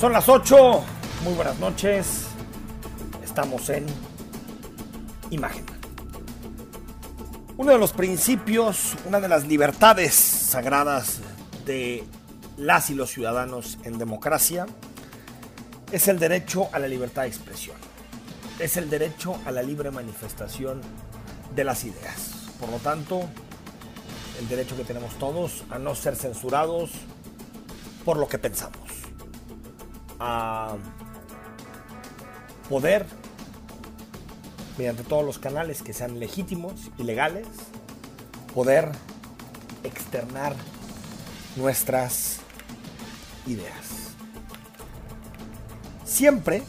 Son las 8. Muy buenas noches. Estamos en imagen. Uno de los principios, una de las libertades sagradas de las y los ciudadanos en democracia es el derecho a la libertad de expresión. Es el derecho a la libre manifestación de las ideas. Por lo tanto, el derecho que tenemos todos a no ser censurados por lo que pensamos. A poder, mediante todos los canales que sean legítimos y legales, poder externar nuestras ideas. Siempre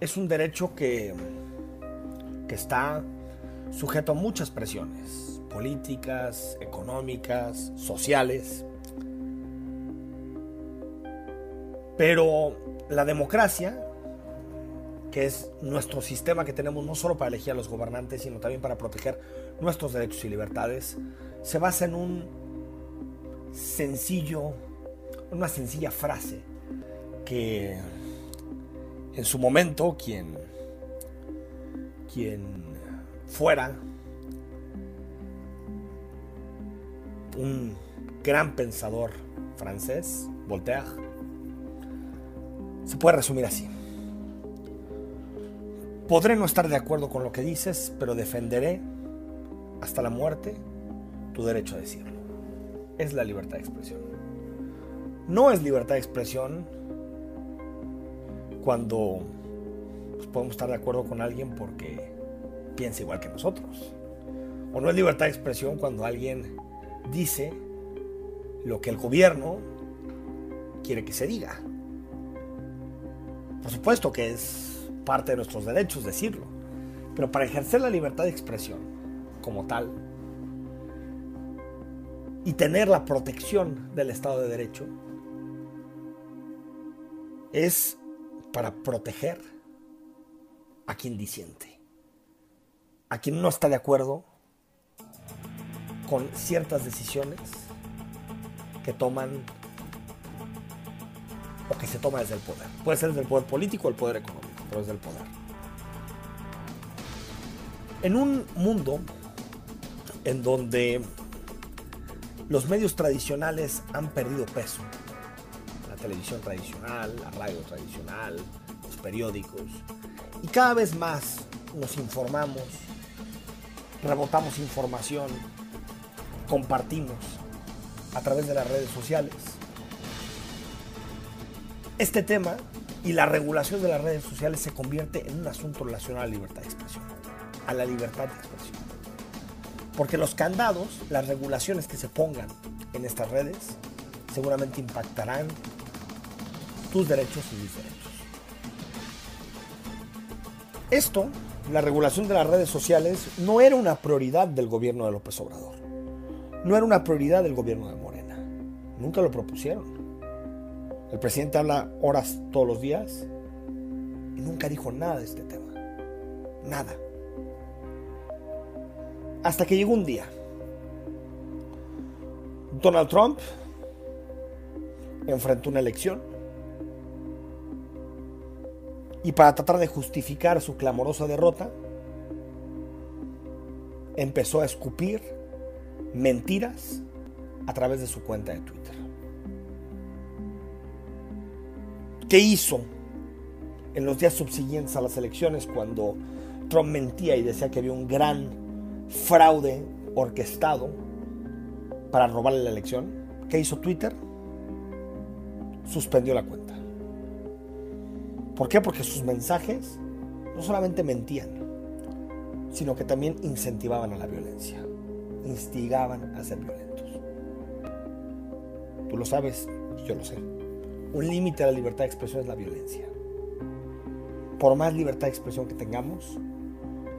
es un derecho que, que está sujeto a muchas presiones políticas, económicas, sociales. Pero la democracia, que es nuestro sistema que tenemos no solo para elegir a los gobernantes, sino también para proteger nuestros derechos y libertades, se basa en un sencillo, una sencilla frase que en su momento quien, quien fuera un gran pensador francés, Voltaire, puede resumir así. Podré no estar de acuerdo con lo que dices, pero defenderé hasta la muerte tu derecho a decirlo. Es la libertad de expresión. No es libertad de expresión cuando pues, podemos estar de acuerdo con alguien porque piensa igual que nosotros. O no es libertad de expresión cuando alguien dice lo que el gobierno quiere que se diga. Supuesto que es parte de nuestros derechos decirlo, pero para ejercer la libertad de expresión como tal y tener la protección del Estado de Derecho es para proteger a quien disiente, a quien no está de acuerdo con ciertas decisiones que toman o que se toma desde el poder. Puede ser desde el poder político o el poder económico, pero desde el poder. En un mundo en donde los medios tradicionales han perdido peso, la televisión tradicional, la radio tradicional, los periódicos, y cada vez más nos informamos, rebotamos información, compartimos a través de las redes sociales. Este tema y la regulación de las redes sociales se convierte en un asunto relacionado a la libertad de expresión, a la libertad de expresión. Porque los candados, las regulaciones que se pongan en estas redes, seguramente impactarán tus derechos y mis derechos. Esto, la regulación de las redes sociales, no era una prioridad del gobierno de López Obrador no era una prioridad del gobierno de Morena. Nunca lo propusieron. El presidente habla horas todos los días y nunca dijo nada de este tema. Nada. Hasta que llegó un día. Donald Trump enfrentó una elección y para tratar de justificar su clamorosa derrota, empezó a escupir mentiras a través de su cuenta de Twitter. ¿Qué hizo en los días subsiguientes a las elecciones cuando Trump mentía y decía que había un gran fraude orquestado para robarle la elección? ¿Qué hizo Twitter? Suspendió la cuenta. ¿Por qué? Porque sus mensajes no solamente mentían, sino que también incentivaban a la violencia instigaban a ser violentos. Tú lo sabes y yo lo sé. Un límite a la libertad de expresión es la violencia. Por más libertad de expresión que tengamos,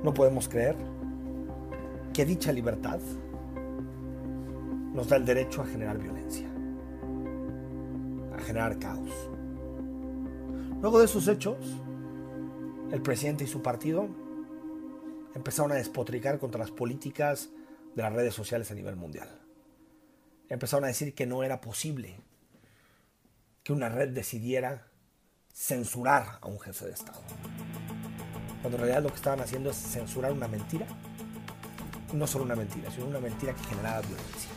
no podemos creer que dicha libertad nos da el derecho a generar violencia, a generar caos. Luego de esos hechos, el presidente y su partido empezaron a despotricar contra las políticas de las redes sociales a nivel mundial. Empezaron a decir que no era posible que una red decidiera censurar a un jefe de Estado. Cuando en realidad lo que estaban haciendo es censurar una mentira. no solo una mentira, sino una mentira que generaba violencia.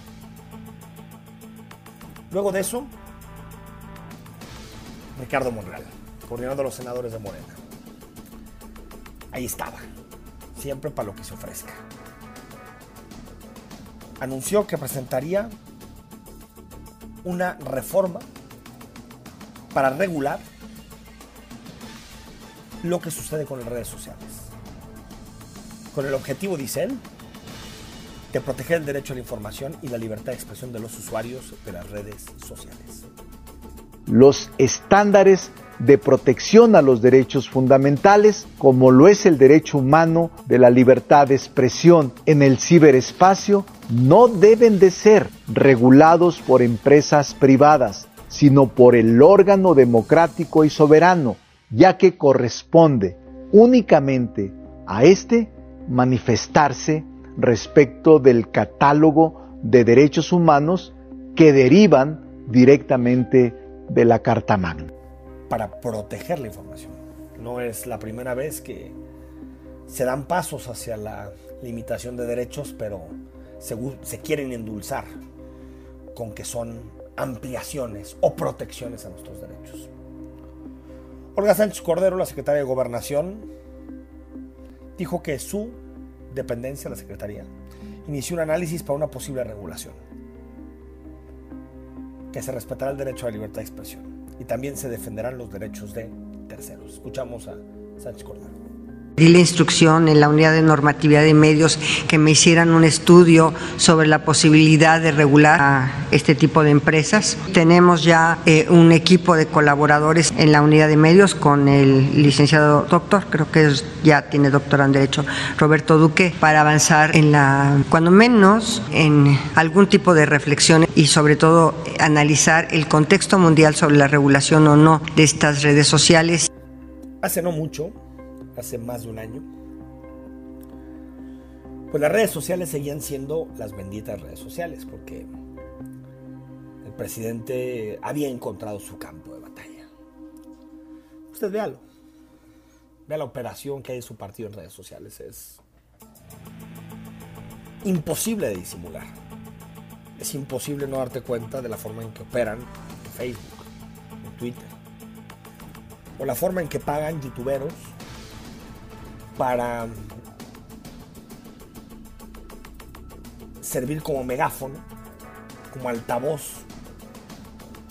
Luego de eso, Ricardo Monreal, coordinador de los senadores de Morena. Ahí estaba, siempre para lo que se ofrezca. Anunció que presentaría una reforma para regular lo que sucede con las redes sociales. Con el objetivo, dice él, de proteger el derecho a la información y la libertad de expresión de los usuarios de las redes sociales. Los estándares de protección a los derechos fundamentales, como lo es el derecho humano de la libertad de expresión en el ciberespacio, no deben de ser regulados por empresas privadas, sino por el órgano democrático y soberano, ya que corresponde únicamente a éste manifestarse respecto del catálogo de derechos humanos que derivan directamente de la Carta Magna. Para proteger la información. No es la primera vez que se dan pasos hacia la limitación de derechos, pero se, se quieren endulzar con que son ampliaciones o protecciones a nuestros derechos. Olga Sánchez Cordero, la secretaria de Gobernación, dijo que su dependencia, la Secretaría, inició un análisis para una posible regulación, que se respetará el derecho a la libertad de expresión y también se defenderán los derechos de terceros. Escuchamos a Sánchez Cordero. Di la instrucción en la unidad de normatividad de medios que me hicieran un estudio sobre la posibilidad de regular a este tipo de empresas. Tenemos ya eh, un equipo de colaboradores en la unidad de medios con el licenciado doctor, creo que ya tiene doctorado en Derecho, Roberto Duque, para avanzar en la, cuando menos, en algún tipo de reflexión y sobre todo analizar el contexto mundial sobre la regulación o no de estas redes sociales. Hace no mucho, hace más de un año, pues las redes sociales seguían siendo las benditas redes sociales, porque el presidente había encontrado su campo de batalla. Usted véalo. Vea la operación que hay en su partido en redes sociales. Es imposible de disimular. Es imposible no darte cuenta de la forma en que operan en Facebook, en Twitter. O la forma en que pagan youtuberos para servir como megáfono, como altavoz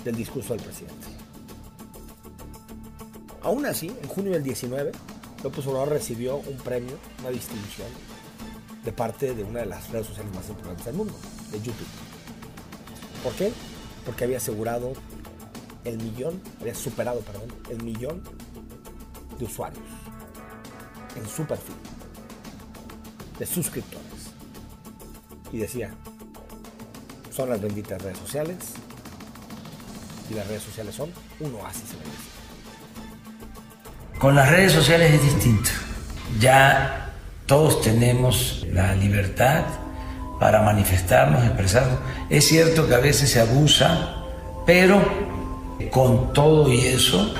del discurso del presidente. Aún así, en junio del 19, López Obrador recibió un premio, una distinción, de parte de una de las redes sociales más importantes del mundo, de YouTube. ¿Por qué? Porque había asegurado el millón, había superado, perdón, el millón de usuarios en su perfil de suscriptores. Y decía, son las benditas redes sociales y las redes sociales son un oasis en Con las redes sociales es distinto. Ya todos tenemos la libertad para manifestarnos, expresarnos. Es cierto que a veces se abusa, pero con todo y eso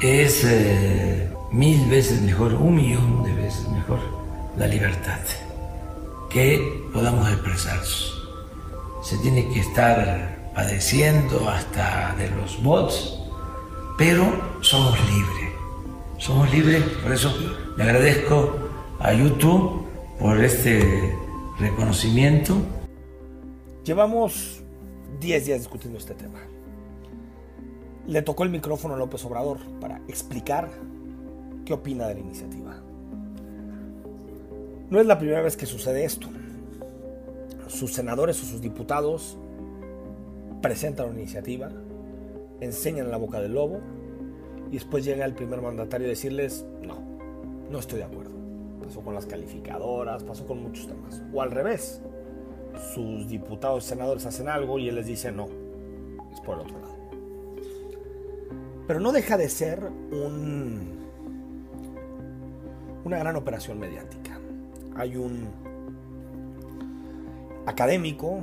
es eh, mil veces mejor, un millón de veces mejor la libertad, que podamos expresarnos. Se tiene que estar padeciendo hasta de los bots, pero somos libres, somos libres, por eso le agradezco a YouTube por este reconocimiento. Llevamos 10 días discutiendo este tema. Le tocó el micrófono a López Obrador para explicar ¿Qué opina de la iniciativa? No es la primera vez que sucede esto. Sus senadores o sus diputados presentan una iniciativa, enseñan la boca del lobo y después llega el primer mandatario a decirles, no, no estoy de acuerdo. Pasó con las calificadoras, pasó con muchos temas. O al revés, sus diputados y senadores hacen algo y él les dice, no, es por el otro lado. Pero no deja de ser un una gran operación mediática. Hay un académico,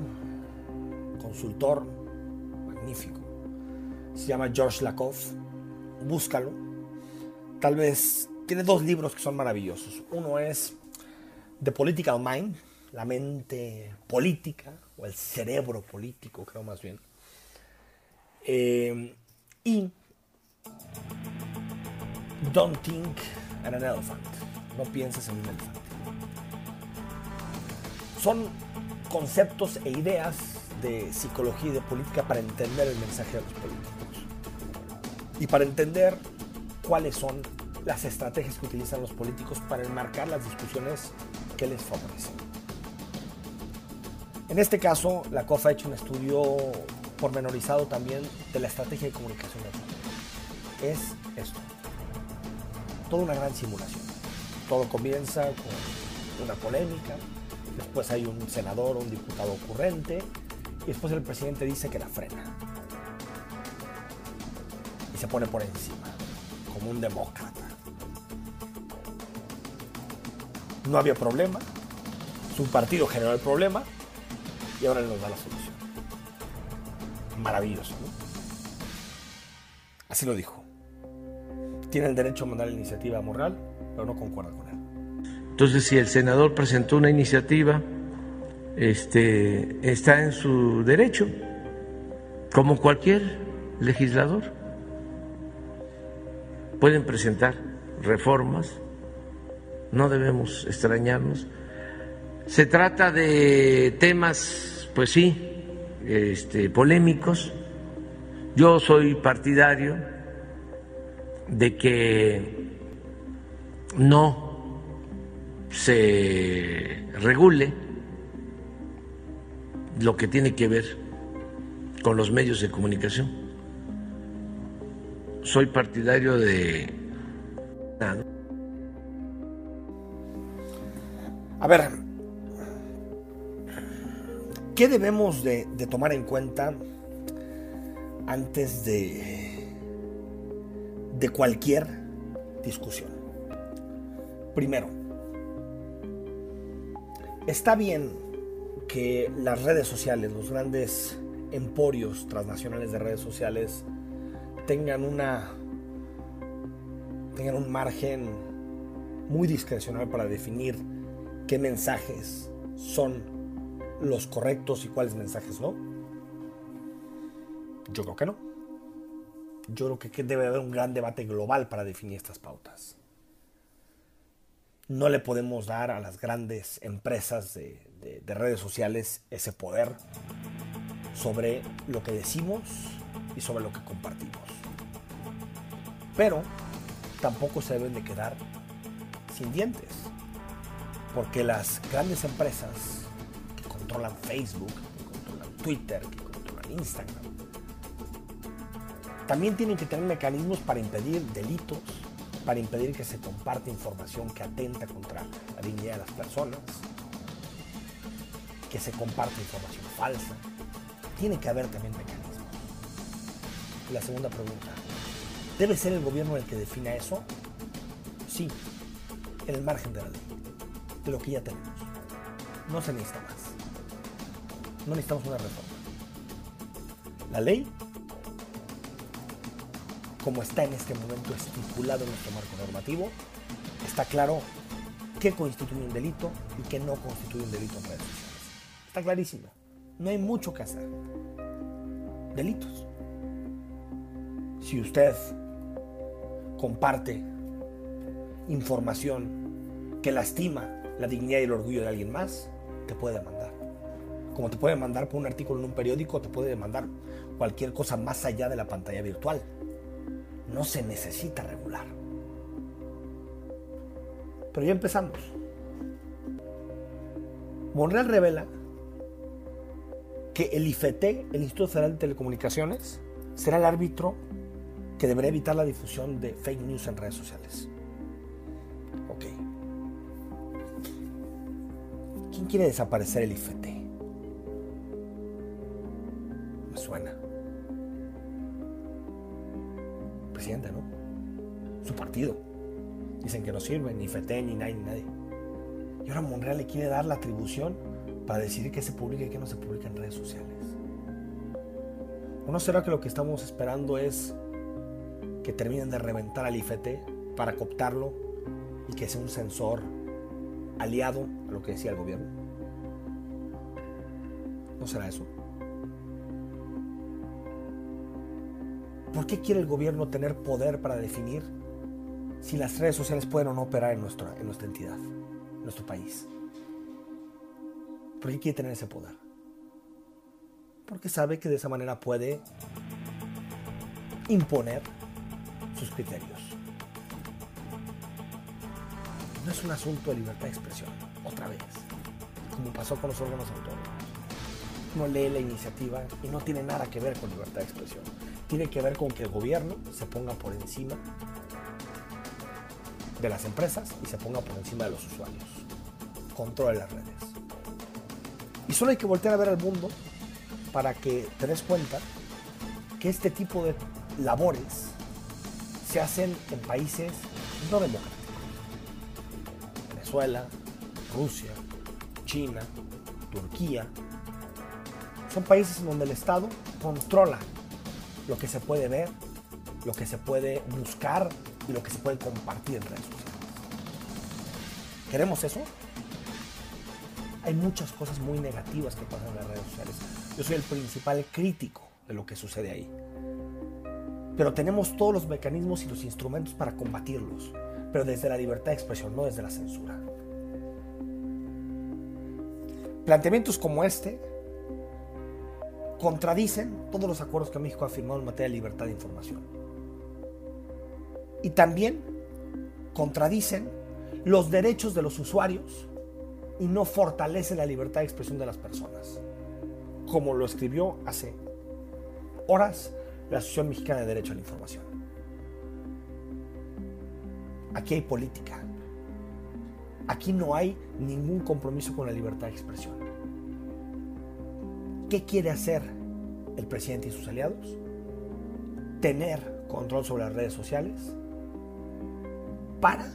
consultor, magnífico, Se llama George Lakoff. Búscalo. Tal vez tiene dos libros que son maravillosos. Uno es The Political Mind, la mente política, o el cerebro político, creo más bien. Eh, y Don't Think an Elephant. No pienses en un elefante. Son conceptos e ideas de psicología y de política para entender el mensaje de los políticos. Y para entender cuáles son las estrategias que utilizan los políticos para enmarcar las discusiones que les favorecen. En este caso, la COFA ha hecho un estudio pormenorizado también de la estrategia de comunicación Es esto. Toda una gran simulación. Todo comienza con una polémica, después hay un senador o un diputado ocurrente, y después el presidente dice que la frena. Y se pone por encima, como un demócrata. No había problema, su partido generó el problema y ahora nos da la solución. Maravilloso, ¿no? Así lo dijo. Tiene el derecho a mandar la iniciativa moral, pero no concuerda con él. Entonces, si el senador presentó una iniciativa, este, está en su derecho, como cualquier legislador. Pueden presentar reformas, no debemos extrañarnos. Se trata de temas, pues sí, este, polémicos. Yo soy partidario de que no se regule lo que tiene que ver con los medios de comunicación. Soy partidario de... A ver, ¿qué debemos de, de tomar en cuenta antes de, de cualquier discusión? Primero, está bien que las redes sociales, los grandes emporios transnacionales de redes sociales tengan una tengan un margen muy discrecional para definir qué mensajes son los correctos y cuáles mensajes no. Yo creo que no. Yo creo que debe haber un gran debate global para definir estas pautas. No le podemos dar a las grandes empresas de, de, de redes sociales ese poder sobre lo que decimos y sobre lo que compartimos. Pero tampoco se deben de quedar sin dientes, porque las grandes empresas que controlan Facebook, que controlan Twitter, que controlan Instagram, también tienen que tener mecanismos para impedir delitos, para impedir que se comparte información que atenta contra la dignidad de las personas, que se comparte información falsa. Tiene que haber también mecanismos. La segunda pregunta, ¿debe ser el gobierno el que defina eso? Sí, en el margen de la ley, de lo que ya tenemos. No se necesita más. No necesitamos una reforma. La ley, como está en este momento estipulado en nuestro marco normativo, está claro qué constituye un delito y qué no constituye un delito en redes. Está clarísimo. No hay mucho que hacer. Delitos. Si usted comparte información que lastima la dignidad y el orgullo de alguien más, te puede demandar. Como te puede demandar por un artículo en un periódico, te puede demandar cualquier cosa más allá de la pantalla virtual. No se necesita regular. Pero ya empezamos. Monreal revela que el IFT, el Instituto Federal de Telecomunicaciones, será el árbitro que deberá evitar la difusión de fake news en redes sociales. Ok. ¿Quién quiere desaparecer el IFT? ¿No? Su partido. Dicen que no sirve, ni IFT, ni nadie, ni nadie. Y ahora Monreal le quiere dar la atribución para decidir qué se publica y qué no se publica en redes sociales. ¿O no será que lo que estamos esperando es que terminen de reventar al IFT para cooptarlo y que sea un sensor aliado a lo que decía el gobierno? ¿No será eso? ¿Por qué quiere el gobierno tener poder para definir si las redes sociales pueden o no operar en nuestra, en nuestra entidad, en nuestro país? ¿Por qué quiere tener ese poder? Porque sabe que de esa manera puede imponer sus criterios. No es un asunto de libertad de expresión, otra vez, como pasó con los órganos autónomos. No lee la iniciativa y no tiene nada que ver con libertad de expresión. Tiene que ver con que el gobierno se ponga por encima de las empresas y se ponga por encima de los usuarios. Controle las redes. Y solo hay que voltear a ver al mundo para que te des cuenta que este tipo de labores se hacen en países no democráticos. Venezuela, Rusia, China, Turquía. Son países en donde el Estado controla lo que se puede ver, lo que se puede buscar y lo que se puede compartir en redes sociales. ¿Queremos eso? hay muchas cosas muy negativas que pasan en las redes sociales. Yo soy el principal crítico de lo que sucede ahí. Pero tenemos todos los mecanismos y los instrumentos para combatirlos, pero desde la libertad de expresión, no desde la censura. Planteamientos como este contradicen todos los acuerdos que México ha firmado en materia de libertad de información. Y también contradicen los derechos de los usuarios y no fortalece la libertad de expresión de las personas, como lo escribió hace horas la Asociación Mexicana de Derecho a la Información. Aquí hay política. Aquí no hay ningún compromiso con la libertad de expresión. ¿Qué quiere hacer el presidente y sus aliados? Tener control sobre las redes sociales para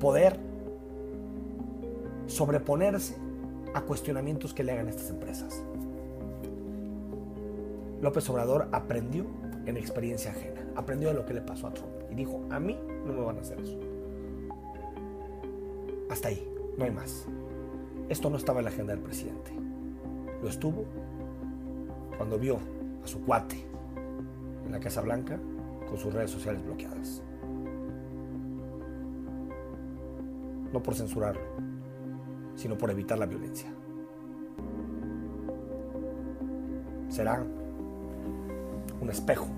poder sobreponerse a cuestionamientos que le hagan estas empresas. López Obrador aprendió en experiencia ajena, aprendió de lo que le pasó a Trump y dijo, a mí no me van a hacer eso. Hasta ahí, no hay más. Esto no estaba en la agenda del presidente. Lo estuvo cuando vio a su cuate en la Casa Blanca con sus redes sociales bloqueadas. No por censurarlo, sino por evitar la violencia. Será un espejo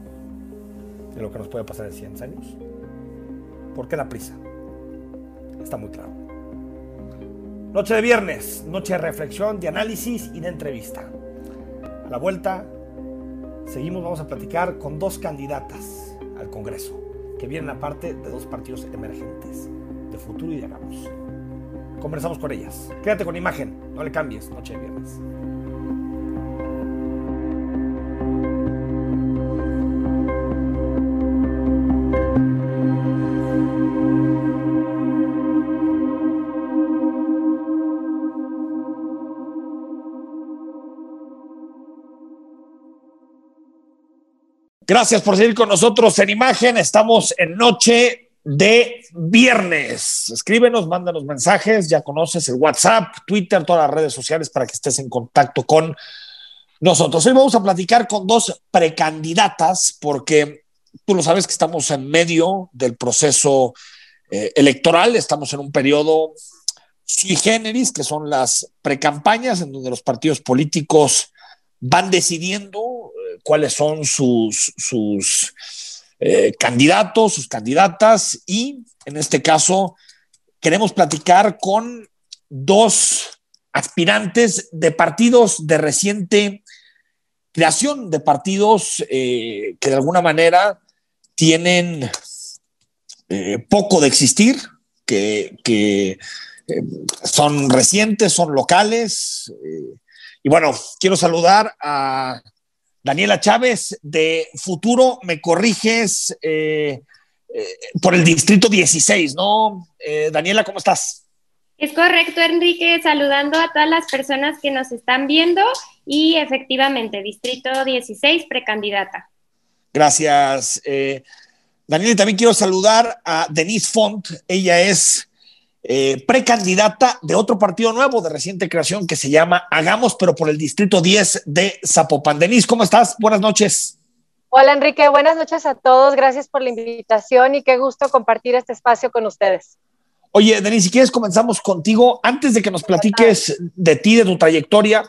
de lo que nos puede pasar en 100 años. ¿Por qué la prisa? Está muy claro. Noche de viernes, noche de reflexión, de análisis y de entrevista. A la vuelta, seguimos, vamos a platicar con dos candidatas al Congreso, que vienen aparte de dos partidos emergentes, de futuro y de Hagamos. Conversamos con ellas. Quédate con imagen, no le cambies, noche de viernes. Gracias por seguir con nosotros en imagen. Estamos en Noche de viernes. Escríbenos, mándanos mensajes, ya conoces el WhatsApp, Twitter, todas las redes sociales para que estés en contacto con nosotros. Hoy vamos a platicar con dos precandidatas porque tú lo sabes que estamos en medio del proceso eh, electoral, estamos en un periodo sui generis, que son las precampañas, en donde los partidos políticos van decidiendo cuáles son sus, sus eh, candidatos, sus candidatas y en este caso queremos platicar con dos aspirantes de partidos de reciente creación, de partidos eh, que de alguna manera tienen eh, poco de existir, que, que son recientes, son locales. y bueno, quiero saludar a Daniela Chávez de Futuro, me corriges eh, eh, por el distrito 16, ¿no? Eh, Daniela, ¿cómo estás? Es correcto, Enrique, saludando a todas las personas que nos están viendo y efectivamente, Distrito 16, precandidata. Gracias. Eh, Daniel, también quiero saludar a Denise Font. Ella es eh, precandidata de otro partido nuevo de reciente creación que se llama Hagamos, pero por el Distrito 10 de Zapopan. Denise, ¿cómo estás? Buenas noches. Hola Enrique, buenas noches a todos. Gracias por la invitación y qué gusto compartir este espacio con ustedes. Oye, Denise, si quieres comenzamos contigo. Antes de que nos platiques de ti, de tu trayectoria,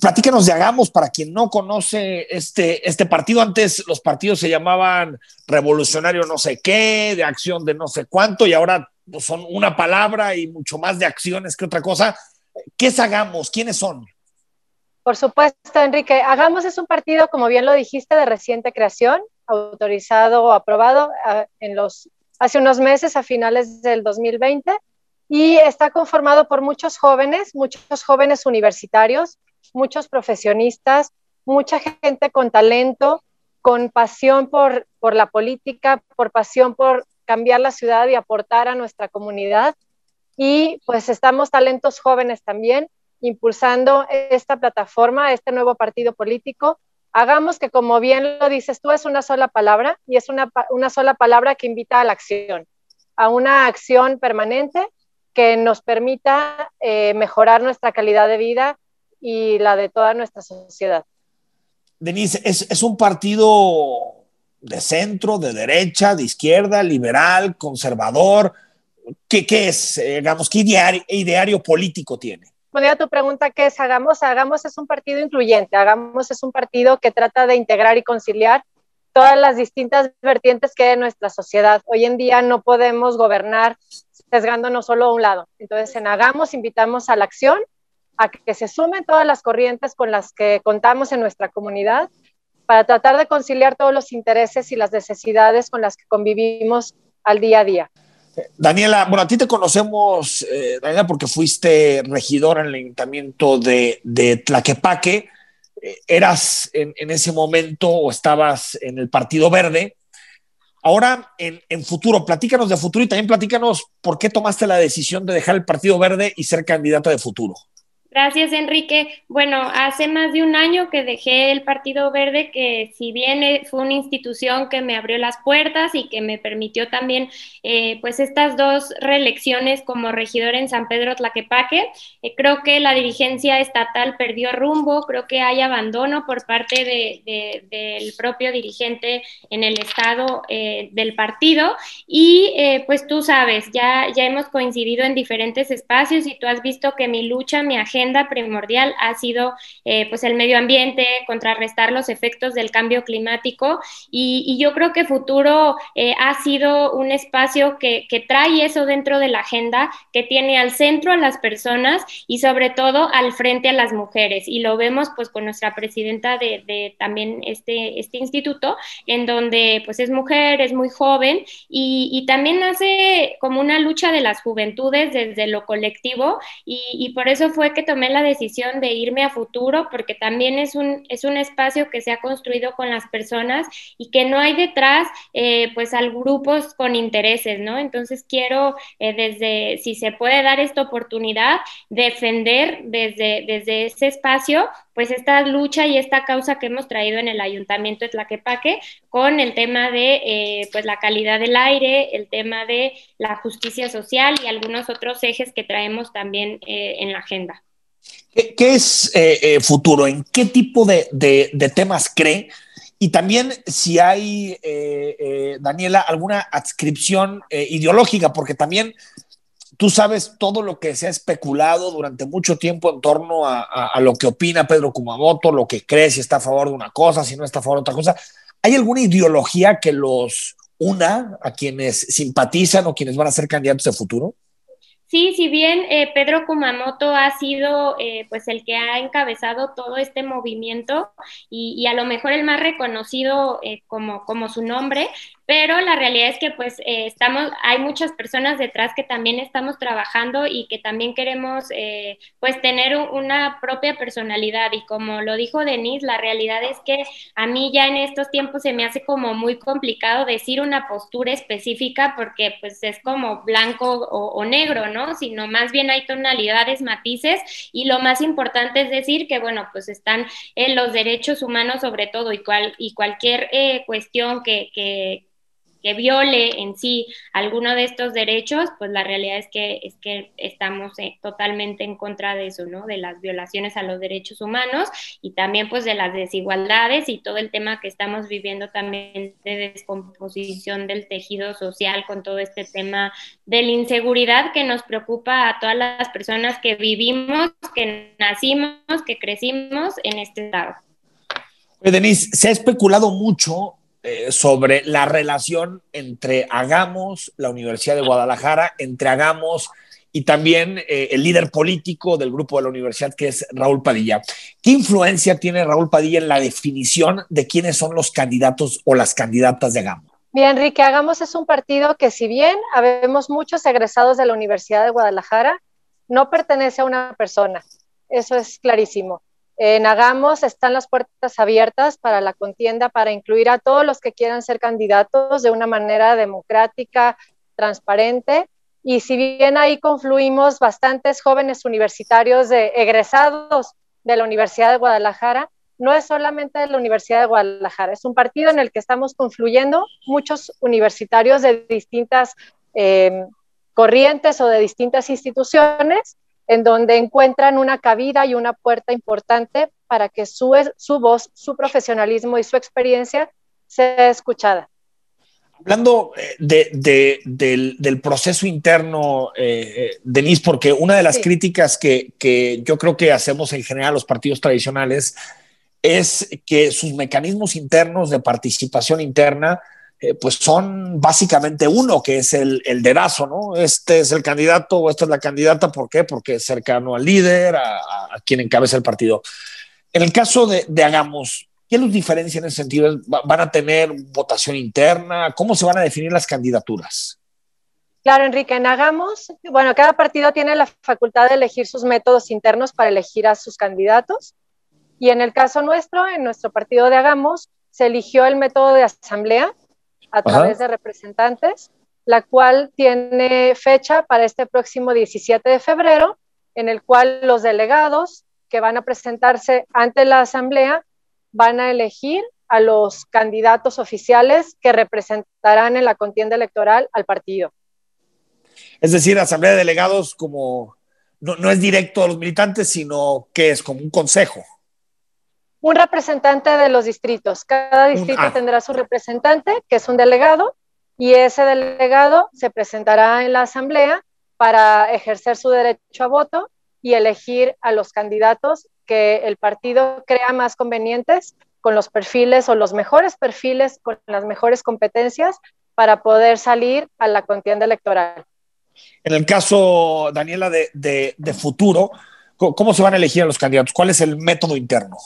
platícanos de Hagamos para quien no conoce este, este partido. Antes los partidos se llamaban Revolucionario no sé qué, de acción de no sé cuánto, y ahora pues, son una palabra y mucho más de acciones que otra cosa. ¿Qué es Hagamos? ¿Quiénes son? Por supuesto, Enrique. Hagamos es un partido, como bien lo dijiste, de reciente creación, autorizado o aprobado ah, en los, hace unos meses, a finales del 2020, y está conformado por muchos jóvenes, muchos jóvenes universitarios, muchos profesionistas, mucha gente con talento, con pasión por, por la política, por pasión por cambiar la ciudad y aportar a nuestra comunidad. Y pues estamos talentos jóvenes también impulsando esta plataforma, este nuevo partido político. Hagamos que, como bien lo dices tú, es una sola palabra y es una, una sola palabra que invita a la acción, a una acción permanente que nos permita eh, mejorar nuestra calidad de vida y la de toda nuestra sociedad. Denise, es, es un partido de centro, de derecha, de izquierda, liberal, conservador. ¿Qué, qué es, eh, digamos, qué ideario, ideario político tiene? Bueno, a tu pregunta, ¿qué es Hagamos? Hagamos es un partido incluyente, Hagamos es un partido que trata de integrar y conciliar todas las distintas vertientes que hay en nuestra sociedad. Hoy en día no podemos gobernar sesgándonos solo a un lado. Entonces, en Hagamos invitamos a la acción, a que se sumen todas las corrientes con las que contamos en nuestra comunidad para tratar de conciliar todos los intereses y las necesidades con las que convivimos al día a día. Daniela, bueno, a ti te conocemos, eh, Daniela, porque fuiste regidora en el ayuntamiento de, de Tlaquepaque. Eh, eras en, en, ese momento o estabas en el Partido Verde. Ahora, en, en, futuro, platícanos de futuro y también platícanos por qué tomaste la decisión de dejar el Partido Verde y ser candidata de futuro. Gracias, Enrique. Bueno, hace más de un año que dejé el Partido Verde, que si bien eh, fue una institución que me abrió las puertas y que me permitió también, eh, pues estas dos reelecciones como regidor en San Pedro Tlaquepaque, eh, creo que la dirigencia estatal perdió rumbo, creo que hay abandono por parte de, de, del propio dirigente en el estado eh, del partido y eh, pues tú sabes, ya, ya hemos coincidido en diferentes espacios y tú has visto que mi lucha, mi agenda, primordial ha sido eh, pues el medio ambiente, contrarrestar los efectos del cambio climático. Y, y yo creo que Futuro eh, ha sido un espacio que, que, trae eso dentro de la agenda, que tiene al centro a las personas y sobre todo al frente a las mujeres. Y lo vemos pues con nuestra presidenta de, de también este, este instituto en donde pues es mujer, es muy joven y, y también hace como una lucha de las juventudes desde lo colectivo. Y, y por eso fue que tomé la decisión de irme a futuro porque también es un, es un espacio que se ha construido con las personas y que no hay detrás eh, pues al grupos con intereses, ¿no? Entonces quiero eh, desde, si se puede dar esta oportunidad, defender desde, desde ese espacio pues esta lucha y esta causa que hemos traído en el ayuntamiento de Tlaquepaque con el tema de eh, pues la calidad del aire, el tema de la justicia social y algunos otros ejes que traemos también en la agenda. ¿Qué, es eh, eh, futuro? ¿En qué tipo de, de, temas cree? Y también si hay, eh, Daniela, alguna adscripción ideológica, porque también tú sabes todo lo que se ha especulado durante mucho tiempo en torno a, lo que opina Pedro Kumamoto, lo que cree, si está a favor de una cosa, si no está a favor de otra cosa. ¿Hay alguna ideología que los una a quienes simpatizan o quienes van a ser candidatos de futuro? Sí, si bien eh, Pedro Kumamoto ha sido eh, pues el que ha encabezado todo este movimiento y, y, a lo mejor el más reconocido eh, como, como su nombre, pero la realidad es que pues eh, estamos, hay muchas personas detrás que también estamos trabajando y que también queremos eh, pues tener una propia personalidad y como lo dijo Denise, la realidad es que a mí ya en estos tiempos se me hace como muy complicado decir una postura específica porque pues es como blanco o, negro, ¿no? Sino más bien hay tonalidades, matices y lo más importante es decir que bueno, pues están en los derechos humanos sobre todo y, cual, y cualquier eh, cuestión que, que que viole en sí alguno de estos derechos, pues la realidad es que, es que estamos eh, totalmente en contra de eso, ¿no? De las violaciones a los derechos humanos y también pues de las desigualdades y todo el tema que estamos viviendo también de descomposición del tejido social con todo este tema de la inseguridad que nos preocupa a todas las personas que vivimos, que nacimos, que crecimos en este estado. Denise, se ha especulado mucho eh, sobre la relación entre Hagamos, la Universidad de Guadalajara, entre Hagamos y también eh, el líder político del grupo de la universidad, que es Raúl Padilla. ¿Qué influencia tiene Raúl Padilla en la definición de quiénes son los candidatos o las candidatas de Hagamos? Bien, Enrique, Hagamos es un partido que si bien habemos muchos egresados de la Universidad de Guadalajara, no pertenece a una persona. Eso es clarísimo. En Hagamos están las puertas abiertas para la contienda, para incluir a todos los que quieran ser candidatos de una manera democrática, transparente. Y si bien ahí confluimos bastantes jóvenes universitarios de, egresados de la Universidad de Guadalajara, no es solamente de la Universidad de Guadalajara, es un partido en el que estamos confluyendo muchos universitarios de distintas eh, corrientes o de distintas instituciones en donde encuentran una cabida y una puerta importante para que su, su voz, su profesionalismo y su experiencia sea escuchada. Hablando eh, de, del, proceso interno, eh, eh, Denise, porque una de las críticas que, que, yo creo que hacemos en general los partidos tradicionales es que sus mecanismos internos de participación interna eh, pues son básicamente uno, que es el, el, dedazo, ¿no? Este es el candidato o esta es la candidata, ¿por qué? Porque es cercano al líder, a, quien encabeza el partido. En el caso de, de, Hagamos, ¿qué los diferencia en ese sentido? ¿Van a tener votación interna? ¿Cómo se van a definir las candidaturas? Claro, Enrique, en Hagamos, bueno, cada partido tiene la facultad de elegir sus métodos internos para elegir a sus candidatos. Y en el caso nuestro, en nuestro partido de Hagamos, se eligió el método de asamblea, a través de representantes, la cual tiene fecha para este próximo 17 de febrero, en el cual los delegados que van a presentarse ante la Asamblea van a elegir a los candidatos oficiales que representarán en la contienda electoral al partido. Es decir, Asamblea de Delegados como no, no es directo a los militantes, sino que es como un consejo un representante de los distritos. Cada distrito ah. tendrá su representante, que es un delegado, y ese delegado se presentará en la asamblea para ejercer su derecho a voto y elegir a los candidatos que el partido crea más convenientes con los perfiles o los mejores perfiles, con las mejores competencias para poder salir a la contienda electoral. En el caso, Daniela, de, de futuro, ¿cómo se van a elegir a los candidatos? ¿Cuál es el método interno?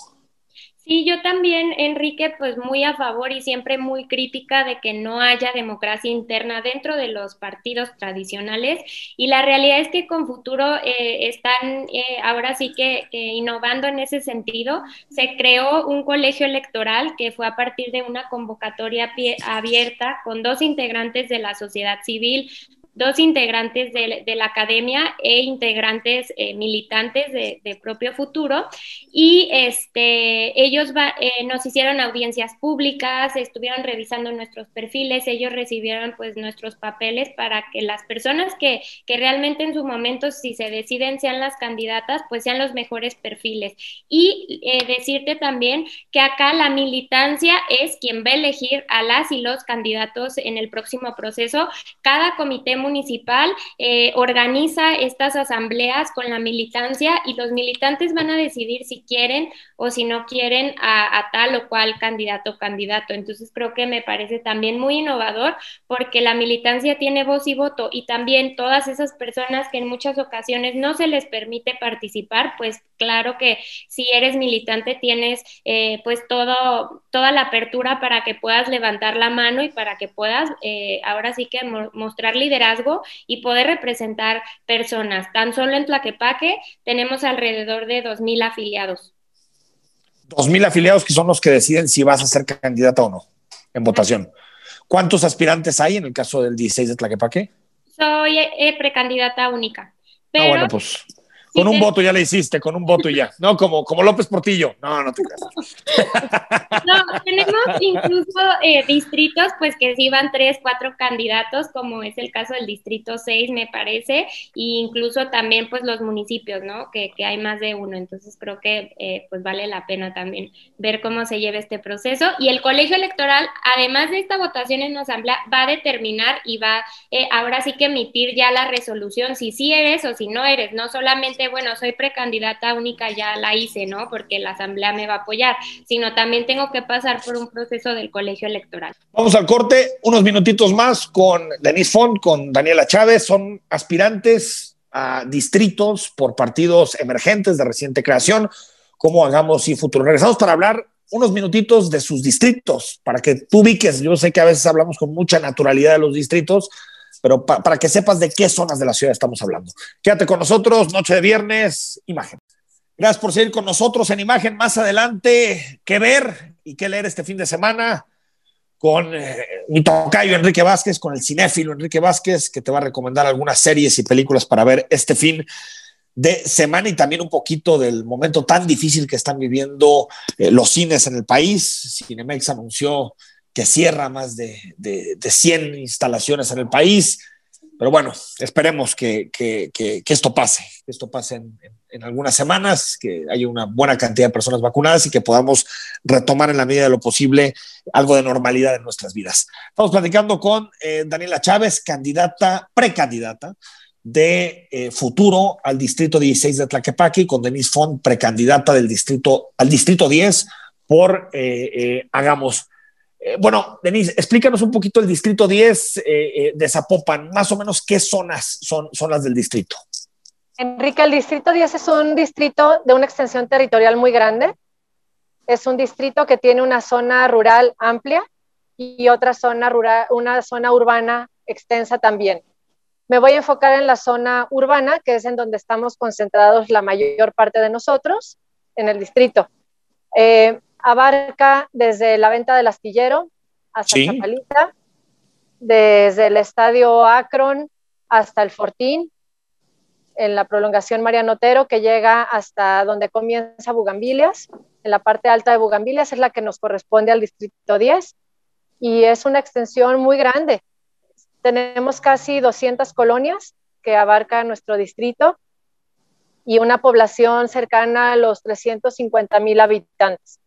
Sí, yo también, Enrique, pues muy a favor y siempre muy crítica de que no haya democracia interna dentro de los partidos tradicionales. Y la realidad es que con futuro eh, están eh, ahora sí que innovando en ese sentido. Se creó un colegio electoral que fue a partir de una convocatoria abierta con dos integrantes de la sociedad civil, dos integrantes de, la academia e integrantes eh, militantes de, Propio Futuro. Y este, ellos eh, nos hicieron audiencias públicas, estuvieron revisando nuestros perfiles, ellos recibieron pues nuestros papeles para que las personas que, que realmente en su momento, si se deciden, sean las candidatas, pues sean los mejores perfiles. Y eh, decirte también que acá la militancia es quien va a elegir a las y los candidatos en el próximo proceso. Cada comité municipal eh, organiza estas asambleas con la militancia y los militantes van a decidir si quieren o si no quieren a, tal o cual candidato o candidato. Entonces creo que me parece también muy innovador porque la militancia tiene voz y voto y también todas esas personas que en muchas ocasiones no se les permite participar, pues claro que si eres militante tienes eh, pues todo, toda la apertura para que puedas levantar la mano y para que puedas eh, ahora sí que mostrar liderazgo y poder representar personas. Tan solo en Tlaquepaque tenemos alrededor de 2.000 afiliados. 2.000 afiliados que son los que deciden si vas a ser candidata o no en votación. ¿Cuántos aspirantes hay en el caso del 16 de Tlaquepaque? Soy eh, precandidata única. Pero, ah, bueno, pues con un voto ya le hiciste, con un voto y ya. No, como, como López Portillo. No, no te creas. No, tenemos incluso eh, distritos, pues que sí van tres, cuatro candidatos, como es el caso del distrito 6, me parece, e incluso también pues los municipios, ¿no? Que, que hay más de uno. Entonces creo que eh, pues vale la pena también ver cómo se lleva este proceso. Y el colegio electoral, además de esta votación en asamblea, va a determinar y va eh, ahora sí que emitir ya la resolución si sí eres o si no eres, no solamente bueno, soy precandidata única, ya la hice, ¿no? Porque la asamblea me va a apoyar, sino también tengo que pasar por un proceso del colegio electoral. Vamos al corte, unos minutitos más con Denise Font, con Daniela Chávez, son aspirantes a distritos por partidos emergentes de reciente creación, como Hagamos y Futuro. Regresamos para hablar unos minutitos de sus distritos, para que tú ubiques, yo sé que a veces hablamos con mucha naturalidad de los distritos, pero para que sepas de qué zonas de la ciudad estamos hablando. Quédate con nosotros, noche de viernes, imagen. Gracias por seguir con nosotros en imagen. Más adelante, qué ver y qué leer este fin de semana con eh, mi tocayo Enrique Vázquez, con el cinéfilo Enrique Vázquez, que te va a recomendar algunas series y películas para ver este fin de semana y también un poquito del momento tan difícil que están viviendo eh, los cines en el país. Cinemex anunció que cierra más de, de, 100 instalaciones en el país. Pero bueno, esperemos que, esto pase, que esto pase en, algunas semanas, que haya una buena cantidad de personas vacunadas y que podamos retomar en la medida de lo posible algo de normalidad en nuestras vidas. Estamos platicando con eh, Daniela Chávez, candidata, precandidata de eh, futuro al distrito 16 de Tlaquepaque, con Denise Font, precandidata del distrito, al distrito 10 por eh, Hagamos eh, bueno, Denise, explícanos un poquito el distrito 10 eh, eh, de Zapopan, más o menos qué zonas son, son las del distrito. Enrique, el distrito 10 es un distrito de una extensión territorial muy grande. Es un distrito que tiene una zona rural amplia y otra zona rural, una zona urbana extensa también. Me voy a enfocar en la zona urbana, que es en donde estamos concentrados la mayor parte de nosotros, en el distrito. Abarca desde la venta del astillero hasta Chapalita, desde el estadio Akron hasta el Fortín, en la prolongación Mariano Otero, que llega hasta donde comienza Bugambilias. En la parte alta de Bugambilias es la que nos corresponde al distrito 10 y es una extensión muy grande. Tenemos casi 200 colonias que abarca nuestro distrito y una población cercana a los 350 mil habitantes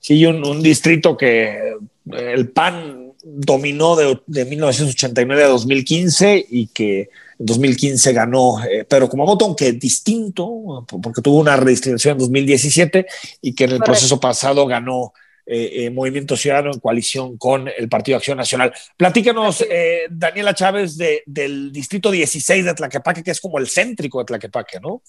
sí, un, distrito que eh, el PAN dominó de, 1989 a 2015 y que en 2015 ganó eh, Pedro Kumamoto, aunque distinto, porque tuvo una redistribución en 2017 y que en el proceso pasado ganó eh, Movimiento Ciudadano en coalición con el Partido Acción Nacional. Platícanos, Daniela Chávez, del distrito 16 de Tlaquepaque, que es como el céntrico de Tlaquepaque, ¿no?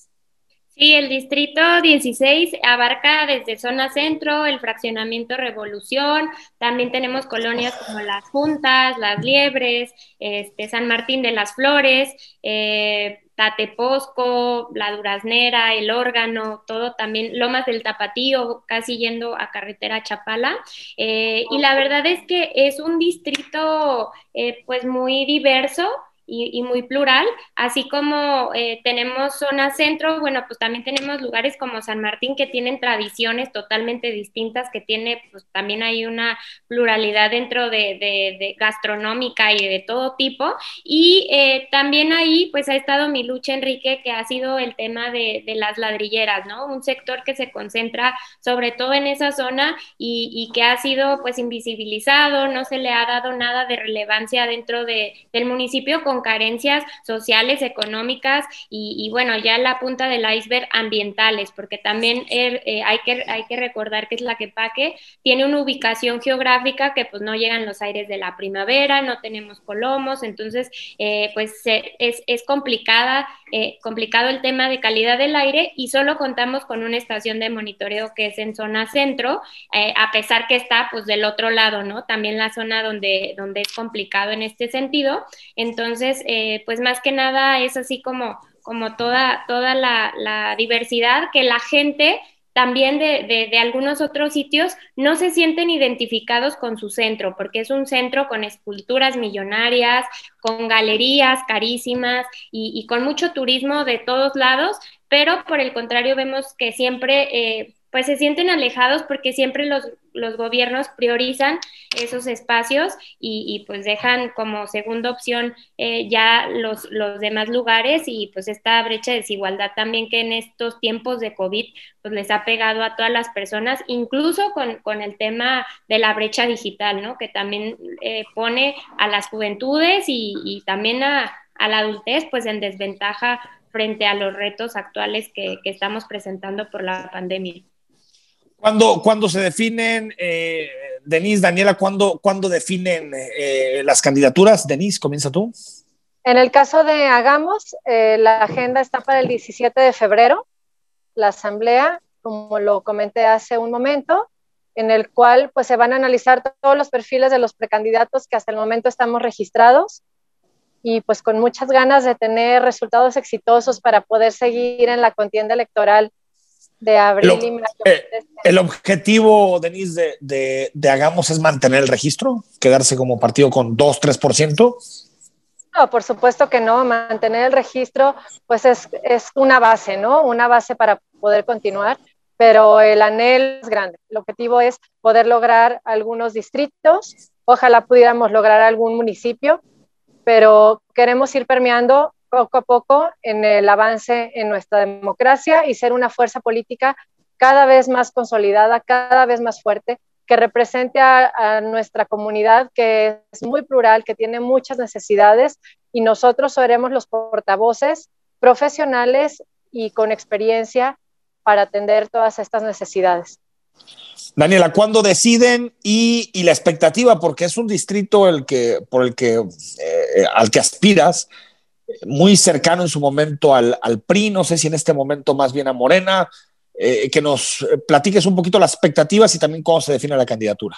Sí, el distrito 16 abarca desde zona centro, el fraccionamiento Revolución, también tenemos colonias como Las Juntas, Las Liebres, este, San Martín de las Flores, eh, Tateposco, La Duraznera, El Órgano, todo también, Lomas del Tapatío, casi yendo a carretera Chapala. Eh, y la verdad es que es un distrito eh, pues muy diverso, y, muy plural, así como eh, tenemos zona centro, bueno, pues también tenemos lugares como San Martín que tienen tradiciones totalmente distintas, que tiene, pues también hay una pluralidad dentro de, de, gastronómica y de todo tipo, y eh, también ahí pues ha estado mi lucha, Enrique, que ha sido el tema de, de, las ladrilleras, ¿no? Un sector que se concentra sobre todo en esa zona y, y, que ha sido pues invisibilizado, no se le ha dado nada de relevancia dentro de, del municipio con con carencias sociales, económicas y, bueno, ya la punta del iceberg ambientales, porque también er, eh, hay, que, hay que recordar que es la que Paque tiene una ubicación geográfica que pues no llegan los aires de la primavera, no tenemos colomos, entonces eh, pues es, es complicada, eh, complicado el tema de calidad del aire y solo contamos con una estación de monitoreo que es en zona centro, a pesar que está pues del otro lado, ¿no? También la zona donde, donde es complicado en este sentido. Entonces, eh, pues más que nada es así como, como toda, toda la, diversidad que la gente también de, de, algunos otros sitios no se sienten identificados con su centro, porque es un centro con esculturas millonarias, con galerías carísimas y, con mucho turismo de todos lados, pero por el contrario vemos que siempre eh, pues se sienten alejados porque siempre los, los gobiernos priorizan esos espacios y, pues dejan como segunda opción eh, ya los, los demás lugares y pues esta brecha de desigualdad también que en estos tiempos de COVID pues les ha pegado a todas las personas, incluso con, el tema de la brecha digital, ¿no? Que también eh, pone a las juventudes y, también a, la adultez pues en desventaja frente a los retos actuales que, que estamos presentando por la pandemia. Cuando, cuando se definen, eh, Denise, Daniela, ¿cuándo, cuando definen eh, las candidaturas? Denise, comienza tú. En el caso de Hagamos, eh, la agenda está para el 17 de febrero, la asamblea, como lo comenté hace un momento, en el cual pues, se van a analizar todos los perfiles de los precandidatos que hasta el momento estamos registrados y pues con muchas ganas de tener resultados exitosos para poder seguir en la contienda electoral de abril el, y eh, el objetivo, Denise, de, de, Hagamos es mantener el registro, quedarse como partido con 2, 3%. No, por supuesto que no. Mantener el registro, pues es, es una base, ¿no? Una base para poder continuar, pero el anhelo es grande. El objetivo es poder lograr algunos distritos. Ojalá pudiéramos lograr algún municipio, pero queremos ir permeando poco a poco en el avance en nuestra democracia y ser una fuerza política cada vez más consolidada, cada vez más fuerte, que represente a, nuestra comunidad, que es muy plural, que tiene muchas necesidades y nosotros seremos los portavoces profesionales y con experiencia para atender todas estas necesidades. Daniela, ¿cuándo deciden y, la expectativa? Porque es un distrito el que, por el que, eh, al que aspiras muy cercano en su momento al, al, PRI, no sé si en este momento más bien a Morena, eh, que nos platiques un poquito las expectativas y también cómo se define la candidatura.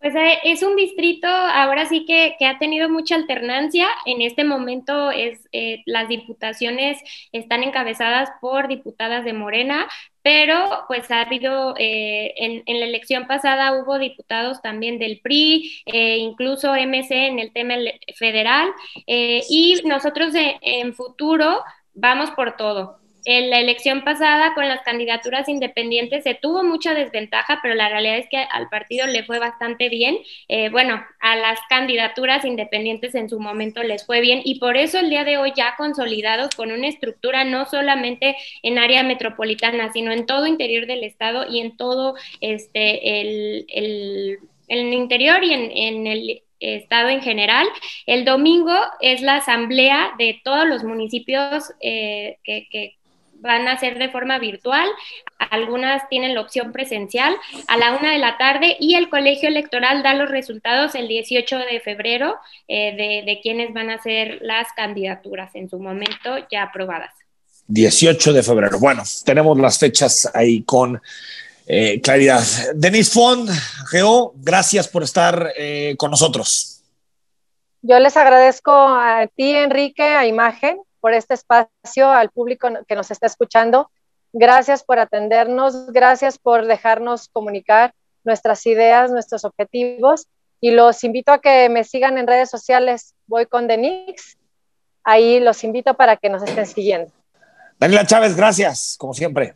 Pues eh, es un distrito ahora sí que, que, ha tenido mucha alternancia. En este momento es, eh, las diputaciones están encabezadas por diputadas de Morena, pero pues ha habido, eh, en, en, la elección pasada hubo diputados también del PRI, incluso MC en el tema federal, y nosotros en futuro vamos por todo en la elección pasada con las candidaturas independientes se tuvo mucha desventaja, pero la realidad es que al partido le fue bastante bien. Eh, bueno, a las candidaturas independientes en su momento les fue bien y por eso el día de hoy ya consolidados con una estructura no solamente en área metropolitana, sino en todo interior del estado y en todo este el, el, interior y en, el estado en general. El domingo es la asamblea de todos los municipios eh, que, van a ser de forma virtual, algunas tienen la opción presencial a la una de la tarde y el colegio electoral da los resultados el 18 de febrero eh, de, de quienes van a ser las candidaturas en su momento ya aprobadas. 18 de febrero. Bueno, tenemos las fechas ahí con eh, claridad. Denis Fond, Geo, gracias por estar eh, con nosotros. Yo les agradezco a ti, Enrique, a Imagen, por este espacio, al público que nos está escuchando. Gracias por atendernos, gracias por dejarnos comunicar nuestras ideas, nuestros objetivos y los invito a que me sigan en redes sociales. Voy con Denix. Ahí los invito para que nos estén siguiendo. Daniela Chávez, gracias, como siempre.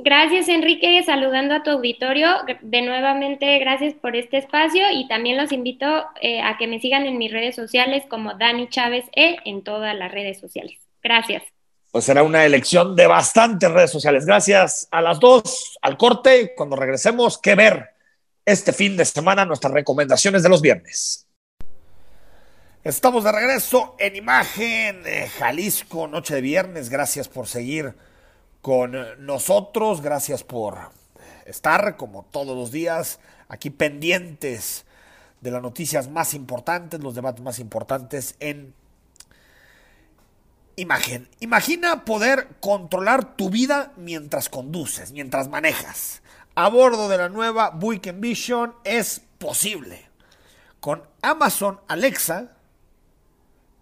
Gracias, Enrique, saludando a tu auditorio. De nuevamente, gracias por este espacio y también los invito eh, a que me sigan en mis redes sociales como Dani Chávez E en todas las redes sociales. Gracias. Pues será una elección de bastantes redes sociales. Gracias a las dos, al corte. Cuando regresemos, ¿qué ver este fin de semana? Nuestras recomendaciones de los viernes. Estamos de regreso en imagen, eh, Jalisco, noche de viernes. Gracias por seguir con nosotros, gracias por estar como todos los días aquí pendientes de las noticias más importantes, los debates más importantes en imagen. Imagina poder controlar tu vida mientras conduces, mientras manejas. A bordo de la nueva Buick Envision es posible. Con Amazon Alexa,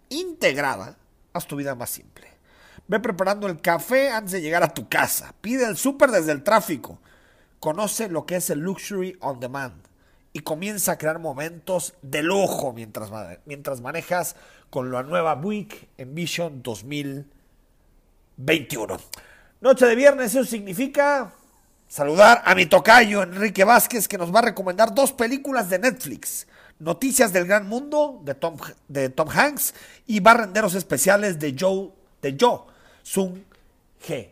integrada, haz tu vida más simple. Ve preparando el café antes de llegar a tu casa. Pide el súper desde el tráfico. Conoce lo que es el Luxury on Demand y comienza a crear momentos de lujo mientras, mientras manejas con la nueva Buick Envision 2021. Noche de viernes, eso significa saludar a mi tocayo Enrique Vázquez que nos va a recomendar dos películas de Netflix. Noticias del Gran Mundo de Tom, de Tom Hanks y Barrenderos Especiales de Joe, de Joe Sung G.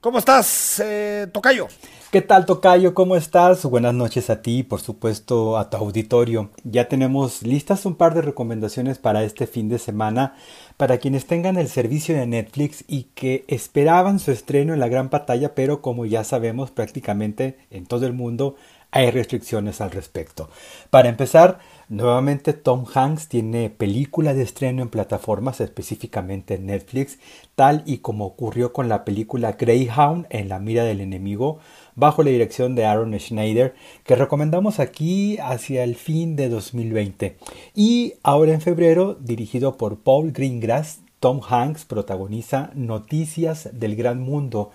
¿Cómo estás, eh, Tocayo? ¿Qué tal, Tocayo? ¿Cómo estás? Buenas noches a ti, por supuesto, a tu auditorio. Ya tenemos listas un par de recomendaciones para este fin de semana para quienes tengan el servicio de Netflix y que esperaban su estreno en la gran pantalla, pero como ya sabemos, prácticamente en todo el mundo hay restricciones al respecto. Para empezar, Nuevamente Tom Hanks tiene película de estreno en plataformas, específicamente en Netflix, tal y como ocurrió con la película Greyhound en la mira del enemigo, bajo la dirección de Aaron Schneider, que recomendamos aquí hacia el fin de 2020. Y ahora en febrero, dirigido por Paul Greengrass, Tom Hanks protagoniza Noticias del Gran Mundo,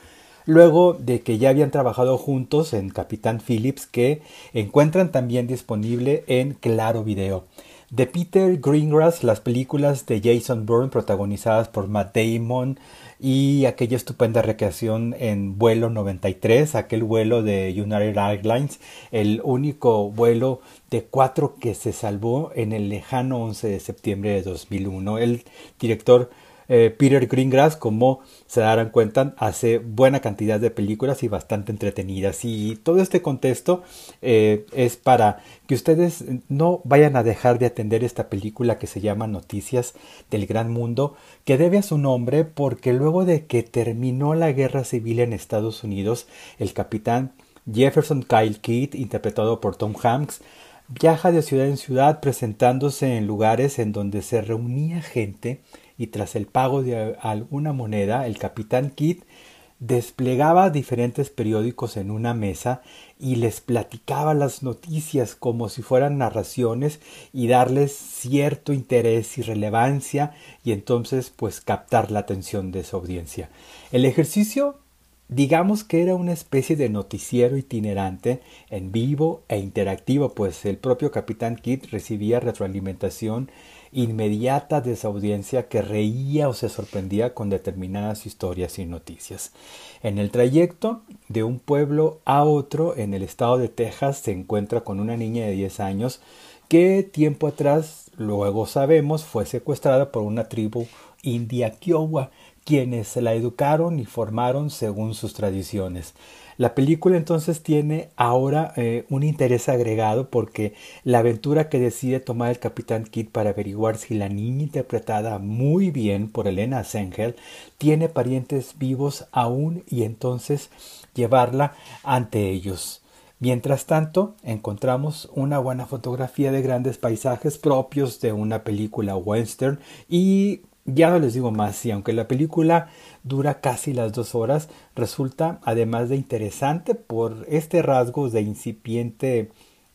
luego de que ya habían trabajado juntos en Capitán Phillips, que encuentran también disponible en Claro Video. De Peter Greengrass, las películas de Jason Bourne protagonizadas por Matt Damon y aquella estupenda recreación en vuelo 93, aquel vuelo de United Airlines, el único vuelo de cuatro que se salvó en el lejano 11 de septiembre de 2001. El director eh, Peter Greengrass, como se darán cuenta, hace buena cantidad de películas y bastante entretenidas. Y todo este contexto eh, es para que ustedes no vayan a dejar de atender esta película que se llama Noticias del Gran Mundo, que debe a su nombre porque luego de que terminó la guerra civil en Estados Unidos, el capitán Jefferson Kyle Kidd, interpretado por Tom Hanks, viaja de ciudad en ciudad presentándose en lugares en donde se reunía gente y tras el pago de alguna moneda, el capitán Kidd desplegaba diferentes periódicos en una mesa y les platicaba las noticias como si fueran narraciones y darles cierto interés y relevancia y entonces pues captar la atención de su audiencia. El ejercicio digamos que era una especie de noticiero itinerante en vivo e interactivo pues el propio capitán Kidd recibía retroalimentación inmediata de esa audiencia que reía o se sorprendía con determinadas historias y noticias. En el trayecto de un pueblo a otro en el estado de Texas se encuentra con una niña de 10 años que tiempo atrás, luego sabemos, fue secuestrada por una tribu india Kiowa, quienes la educaron y formaron según sus tradiciones. La película entonces tiene ahora eh, un interés agregado porque la aventura que decide tomar el capitán Kidd para averiguar si la niña interpretada muy bien por Elena Sengel tiene parientes vivos aún y entonces llevarla ante ellos. Mientras tanto, encontramos una buena fotografía de grandes paisajes propios de una película western y ya no les digo más, y aunque la película dura casi las dos horas, resulta además de interesante por este rasgo de incipiente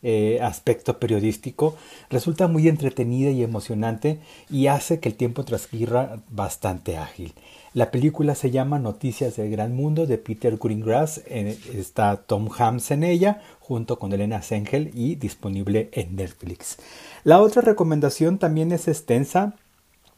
eh, aspecto periodístico, resulta muy entretenida y emocionante y hace que el tiempo transcurra bastante ágil. La película se llama Noticias del Gran Mundo de Peter Greengrass. Está Tom Hanks en ella, junto con Elena Sengel y disponible en Netflix. La otra recomendación también es extensa,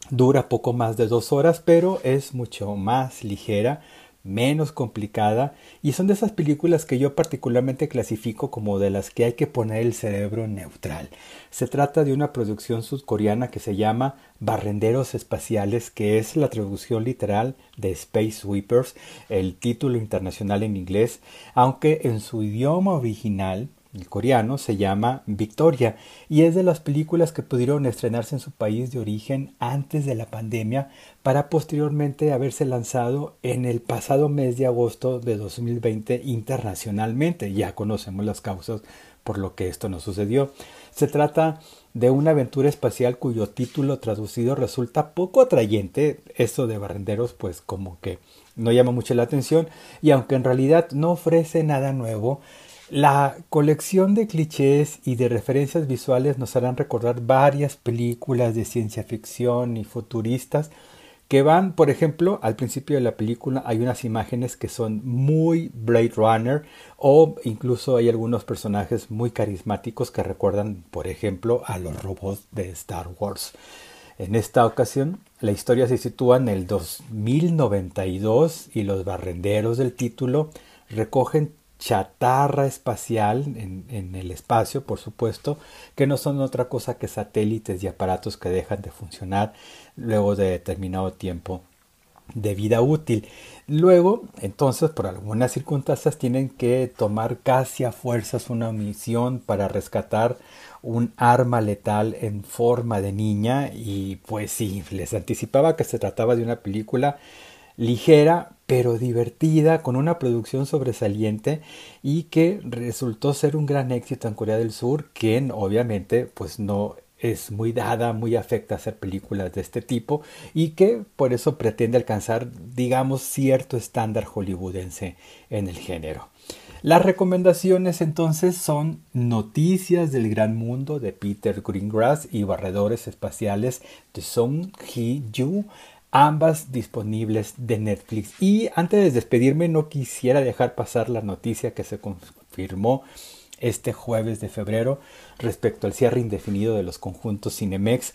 Dura poco más de dos horas, pero es mucho más ligera, menos complicada y son de esas películas que yo particularmente clasifico como de las que hay que poner el cerebro neutral. Se trata de una producción sudcoreana que se llama Barrenderos Espaciales, que es la traducción literal de Space Sweepers, el título internacional en inglés, aunque en su idioma original el coreano, se llama Victoria y es de las películas que pudieron estrenarse en su país de origen antes de la pandemia para posteriormente haberse lanzado en el pasado mes de agosto de 2020 internacionalmente. Ya conocemos las causas por lo que esto no sucedió. Se trata de una aventura espacial cuyo título traducido resulta poco atrayente. Esto de barrenderos pues como que no llama mucho la atención y aunque en realidad no ofrece nada nuevo, la colección de clichés y de referencias visuales nos harán recordar varias películas de ciencia ficción y futuristas que van, por ejemplo, al principio de la película hay unas imágenes que son muy Blade Runner o incluso hay algunos personajes muy carismáticos que recuerdan, por ejemplo, a los robots de Star Wars. En esta ocasión, la historia se sitúa en el 2092 y los barrenderos del título recogen chatarra espacial en, el espacio, por supuesto, que no son otra cosa que satélites y aparatos que dejan de funcionar luego de determinado tiempo de vida útil. Luego, entonces, por algunas circunstancias, tienen que tomar casi a fuerzas una misión para rescatar un arma letal en forma de niña y pues sí, les anticipaba que se trataba de una película ligera pero divertida, con una producción sobresaliente y que resultó ser un gran éxito en Corea del Sur, quien obviamente pues no es muy dada, muy afecta a hacer películas de este tipo y que por eso pretende alcanzar, digamos, cierto estándar hollywoodense en el género. Las recomendaciones entonces son Noticias del Gran Mundo de Peter Greengrass y Barredores Espaciales de Song Hee-ju, ambas disponibles de Netflix. Y antes de despedirme no quisiera dejar pasar la noticia que se confirmó este jueves de febrero respecto al cierre indefinido de los conjuntos Cinemex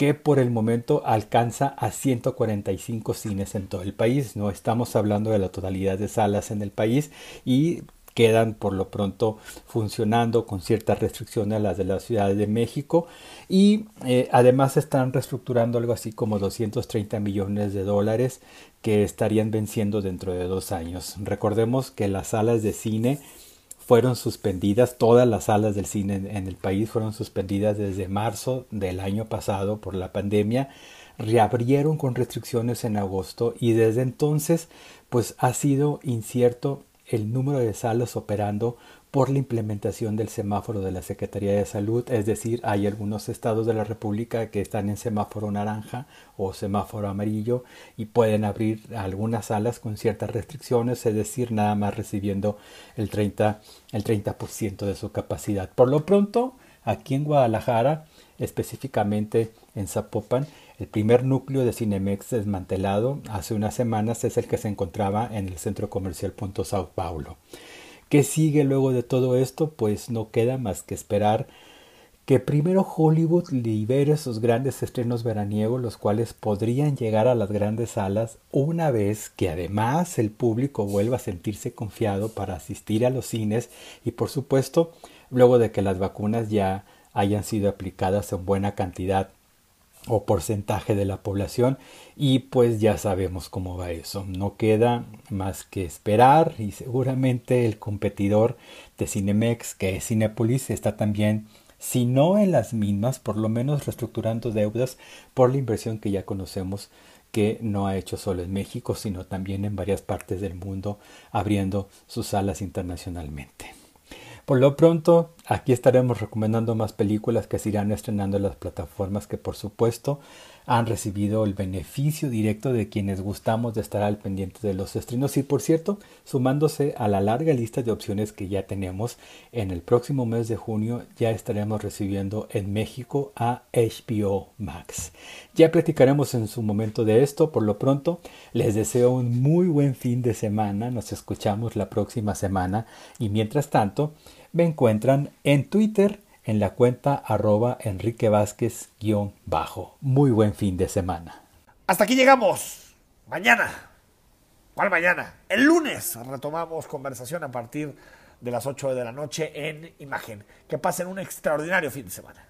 que por el momento alcanza a 145 cines en todo el país. No estamos hablando de la totalidad de salas en el país y quedan por lo pronto funcionando con ciertas restricciones a las de la Ciudad de México y eh, además están reestructurando algo así como 230 millones de dólares que estarían venciendo dentro de dos años. Recordemos que las salas de cine fueron suspendidas, todas las salas del cine en, el país fueron suspendidas desde marzo del año pasado por la pandemia, reabrieron con restricciones en agosto y desde entonces pues ha sido incierto el número de salas operando por la implementación del semáforo de la Secretaría de Salud, es decir, hay algunos estados de la República que están en semáforo naranja o semáforo amarillo y pueden abrir algunas salas con ciertas restricciones, es decir, nada más recibiendo el 30, el 30% de su capacidad. Por lo pronto, aquí en Guadalajara, específicamente en Zapopan, el primer núcleo de Cinemex desmantelado hace unas semanas es el que se encontraba en el centro comercial Punto Sao Paulo. ¿Qué sigue luego de todo esto? Pues no queda más que esperar que primero Hollywood libere sus grandes estrenos veraniegos, los cuales podrían llegar a las grandes salas una vez que además el público vuelva a sentirse confiado para asistir a los cines y por supuesto luego de que las vacunas ya hayan sido aplicadas en buena cantidad o porcentaje de la población y pues ya sabemos cómo va eso. No queda más que esperar y seguramente el competidor de Cinemex que es Cinepolis está también si no en las mismas, por lo menos reestructurando deudas por la inversión que ya conocemos que no ha hecho solo en México, sino también en varias partes del mundo, abriendo sus salas internacionalmente. Por lo pronto, aquí estaremos recomendando más películas que se irán estrenando en las plataformas que por supuesto han recibido el beneficio directo de quienes gustamos de estar al pendiente de los estrenos. Y por cierto, sumándose a la larga lista de opciones que ya tenemos, en el próximo mes de junio ya estaremos recibiendo en México a HBO Max. Ya platicaremos en su momento de esto, por lo pronto les deseo un muy buen fin de semana, nos escuchamos la próxima semana. Y mientras tanto me encuentran en Twitter en la cuenta arroba Enrique Vázquez-bajo. Muy buen fin de semana. Hasta aquí llegamos. Mañana. ¿Cuál mañana? El lunes retomamos conversación a partir de las 8 de la noche en Imagen. Que pasen un extraordinario fin de semana.